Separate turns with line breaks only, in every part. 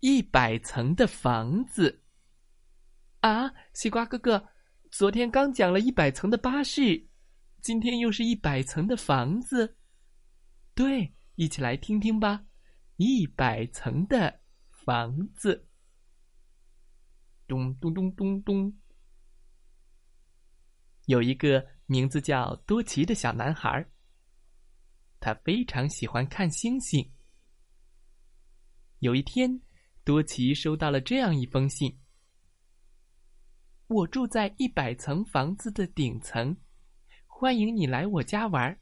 一百层的房子》。啊，西瓜哥哥，昨天刚讲了一百层的巴士，今天又是一百层的房子。对，一起来听听吧，《一百层的房子》。咚咚咚咚咚，有一个名字叫多奇的小男孩。他非常喜欢看星星。有一天，多奇收到了这样一封信：“我住在一百层房子的顶层，欢迎你来我家玩。”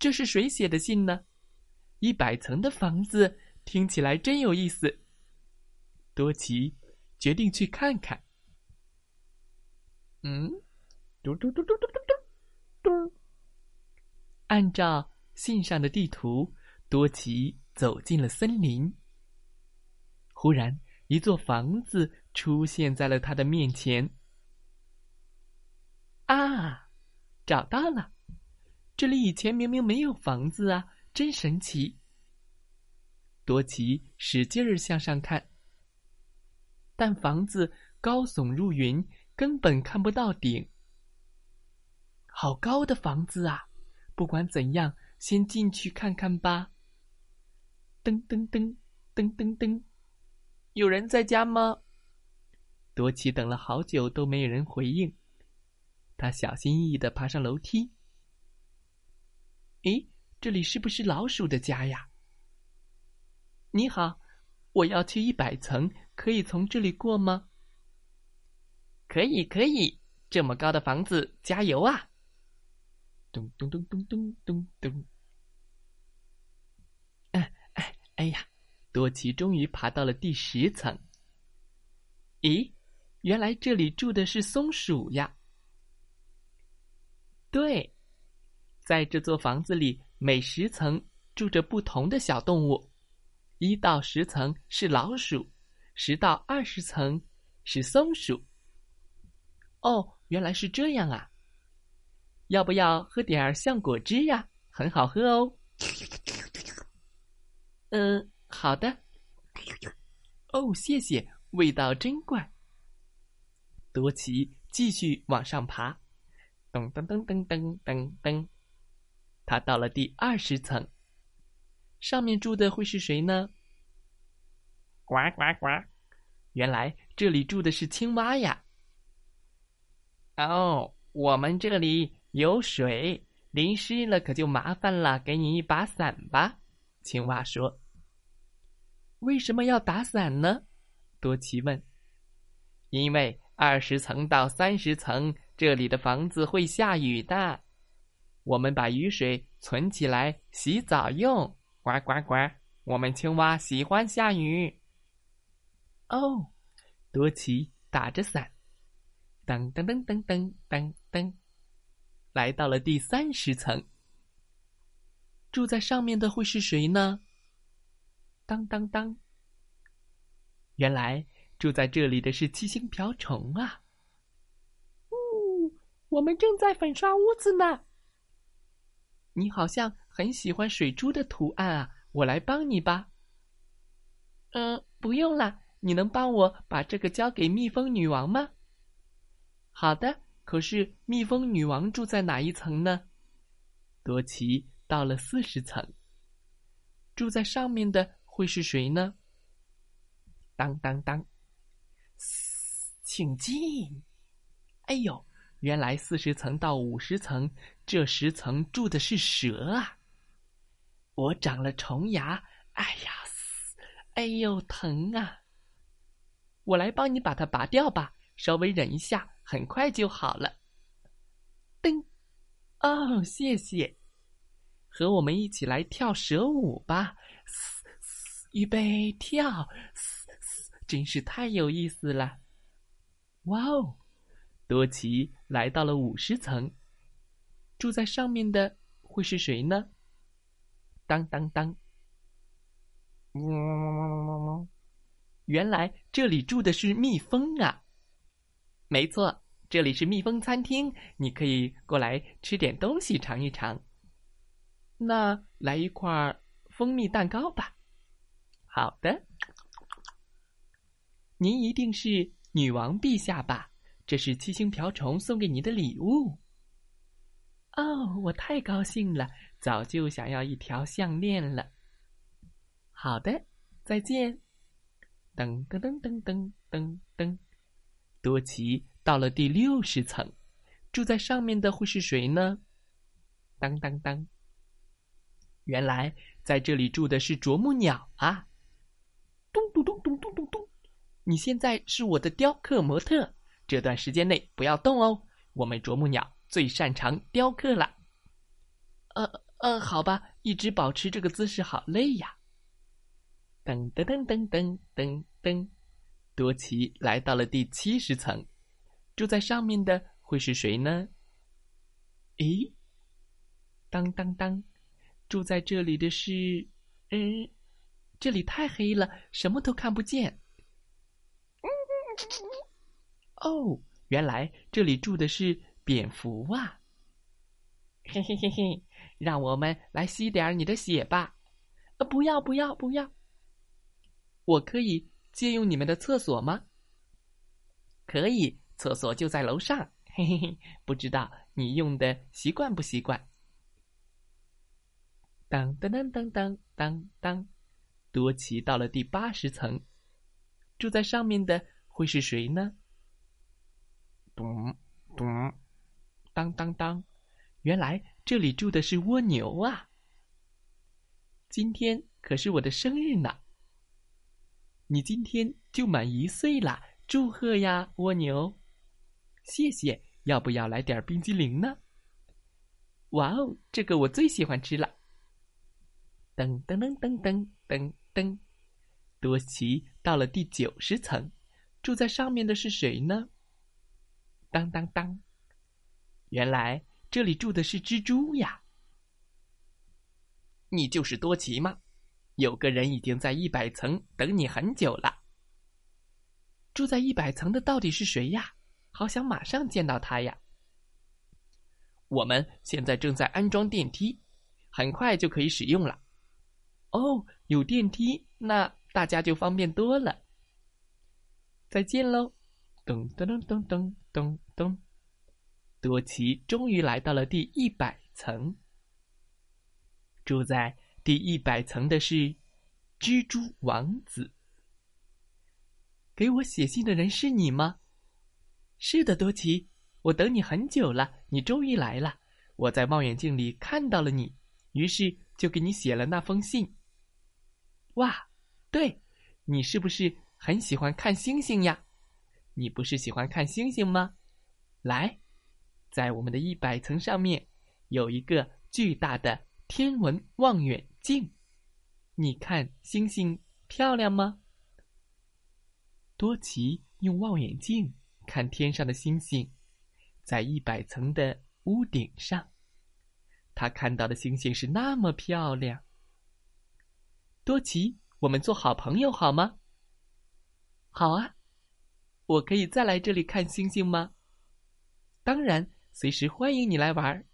这是谁写的信呢？一百层的房子听起来真有意思。多奇决定去看看。嗯，嘟嘟嘟嘟嘟嘟嘟嘟。按照信上的地图，多奇走进了森林。忽然，一座房子出现在了他的面前。啊，找到了！这里以前明明没有房子啊，真神奇！多奇使劲儿向上看，但房子高耸入云，根本看不到顶。好高的房子啊！不管怎样，先进去看看吧。噔噔噔噔噔噔，有人在家吗？多奇等了好久都没有人回应，他小心翼翼的爬上楼梯。诶，这里是不是老鼠的家呀？你好，我要去一百层，可以从这里过吗？可以，可以，这么高的房子，加油啊！咚咚咚咚咚咚咚！哎呀！多奇终于爬到了第十层。咦，原来这里住的是松鼠呀！对，在这座房子里，每十层住着不同的小动物。一到十层是老鼠，十到二十层是松鼠。哦，原来是这样啊！要不要喝点儿橡果汁呀？很好喝哦。嗯，好的。哦，谢谢，味道真怪。多奇继续往上爬，噔噔噔噔噔噔噔，他到了第二十层，上面住的会是谁呢？呱呱呱！原来这里住的是青蛙呀。哦，我们这里。有水淋湿了，可就麻烦了。给你一把伞吧，青蛙说。为什么要打伞呢？多奇问。因为二十层到三十层，这里的房子会下雨的。我们把雨水存起来洗澡用。呱呱呱！我们青蛙喜欢下雨。哦，多奇打着伞，噔噔噔噔噔噔噔。来到了第三十层，住在上面的会是谁呢？当当当！原来住在这里的是七星瓢虫啊！
呜，我们正在粉刷屋子呢。
你好像很喜欢水珠的图案啊，我来帮你吧。
嗯，不用了，你能帮我把这个交给蜜蜂女王吗？
好的。可是，蜜蜂女王住在哪一层呢？多奇到了四十层，住在上面的会是谁呢？当当当，请进！哎呦，原来四十层到五十层这十层住的是蛇啊！我长了虫牙，哎呀，哎呦，疼啊！我来帮你把它拔掉吧，稍微忍一下。很快就好了。噔，哦，谢谢，和我们一起来跳蛇舞吧！
预备跳，真是太有意思了！
哇哦，多奇来到了五十层，住在上面的会是谁呢？当当当！原来这里住的是蜜蜂啊！没错，这里是蜜蜂餐厅，你可以过来吃点东西尝一尝。那来一块蜂蜜蛋糕吧。好的，您一定是女王陛下吧？这是七星瓢虫送给您的礼物。哦，我太高兴了，早就想要一条项链了。好的，再见。噔噔噔噔噔噔噔，多奇到了第六十层，住在上面的会是谁呢？当当当。原来在这里住的是啄木鸟啊！你现在是我的雕刻模特，这段时间内不要动哦。我们啄木鸟最擅长雕刻了。呃呃，好吧，一直保持这个姿势好累呀。噔噔噔噔噔噔噔，多奇来到了第七十层，住在上面的会是谁呢？咦，当当当！住在这里的是，嗯，这里太黑了，什么都看不见。哦，原来这里住的是蝙蝠啊！嘿嘿嘿嘿，让我们来吸点你的血吧！呃，不要不要不要！我可以借用你们的厕所吗？可以，厕所就在楼上。嘿嘿嘿，不知道你用的习惯不习惯？当当当当当当当，多奇到了第八十层，住在上面的会是谁呢？咚咚，当当当，原来这里住的是蜗牛啊！今天可是我的生日呢，你今天就满一岁啦，祝贺呀，蜗牛！谢谢，要不要来点冰激凌呢？哇哦，这个我最喜欢吃了。噔噔噔噔噔噔噔，多奇到了第九十层，住在上面的是谁呢？当当当，原来这里住的是蜘蛛呀！你就是多奇吗？有个人已经在一百层等你很久了。住在一百层的到底是谁呀？好想马上见到他呀！我们现在正在安装电梯，很快就可以使用了。哦，有电梯，那大家就方便多了。再见喽！咚咚咚咚咚咚咚，多奇终于来到了第一百层。住在第一百层的是蜘蛛王子。给我写信的人是你吗？是的，多奇，我等你很久了，你终于来了。我在望远镜里看到了你，于是就给你写了那封信。哇，对，你是不是很喜欢看星星呀？你不是喜欢看星星吗？来，在我们的一百层上面有一个巨大的天文望远镜，你看星星漂亮吗？多奇用望远镜看天上的星星，在一百层的屋顶上，他看到的星星是那么漂亮。多奇，我们做好朋友好吗？好啊，我可以再来这里看星星吗？当然，随时欢迎你来玩。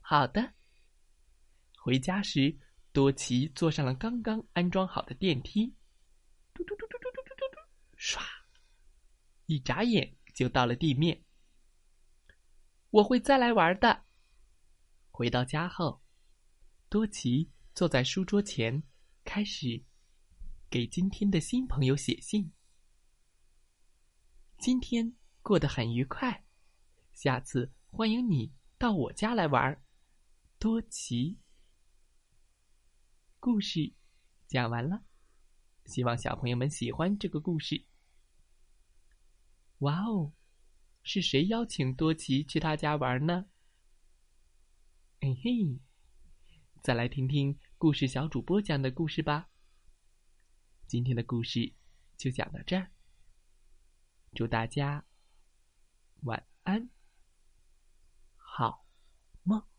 好的。回家时，多奇坐上了刚刚安装好的电梯，嘟嘟嘟嘟嘟嘟嘟嘟，唰，一眨眼就到了地面。我会再来玩的。回到家后，多奇。坐在书桌前，开始给今天的新朋友写信。今天过得很愉快，下次欢迎你到我家来玩。多奇，故事讲完了，希望小朋友们喜欢这个故事。哇哦，是谁邀请多奇去他家玩呢？嘿嘿。再来听听故事小主播讲的故事吧。今天的故事就讲到这儿。祝大家晚安，好梦。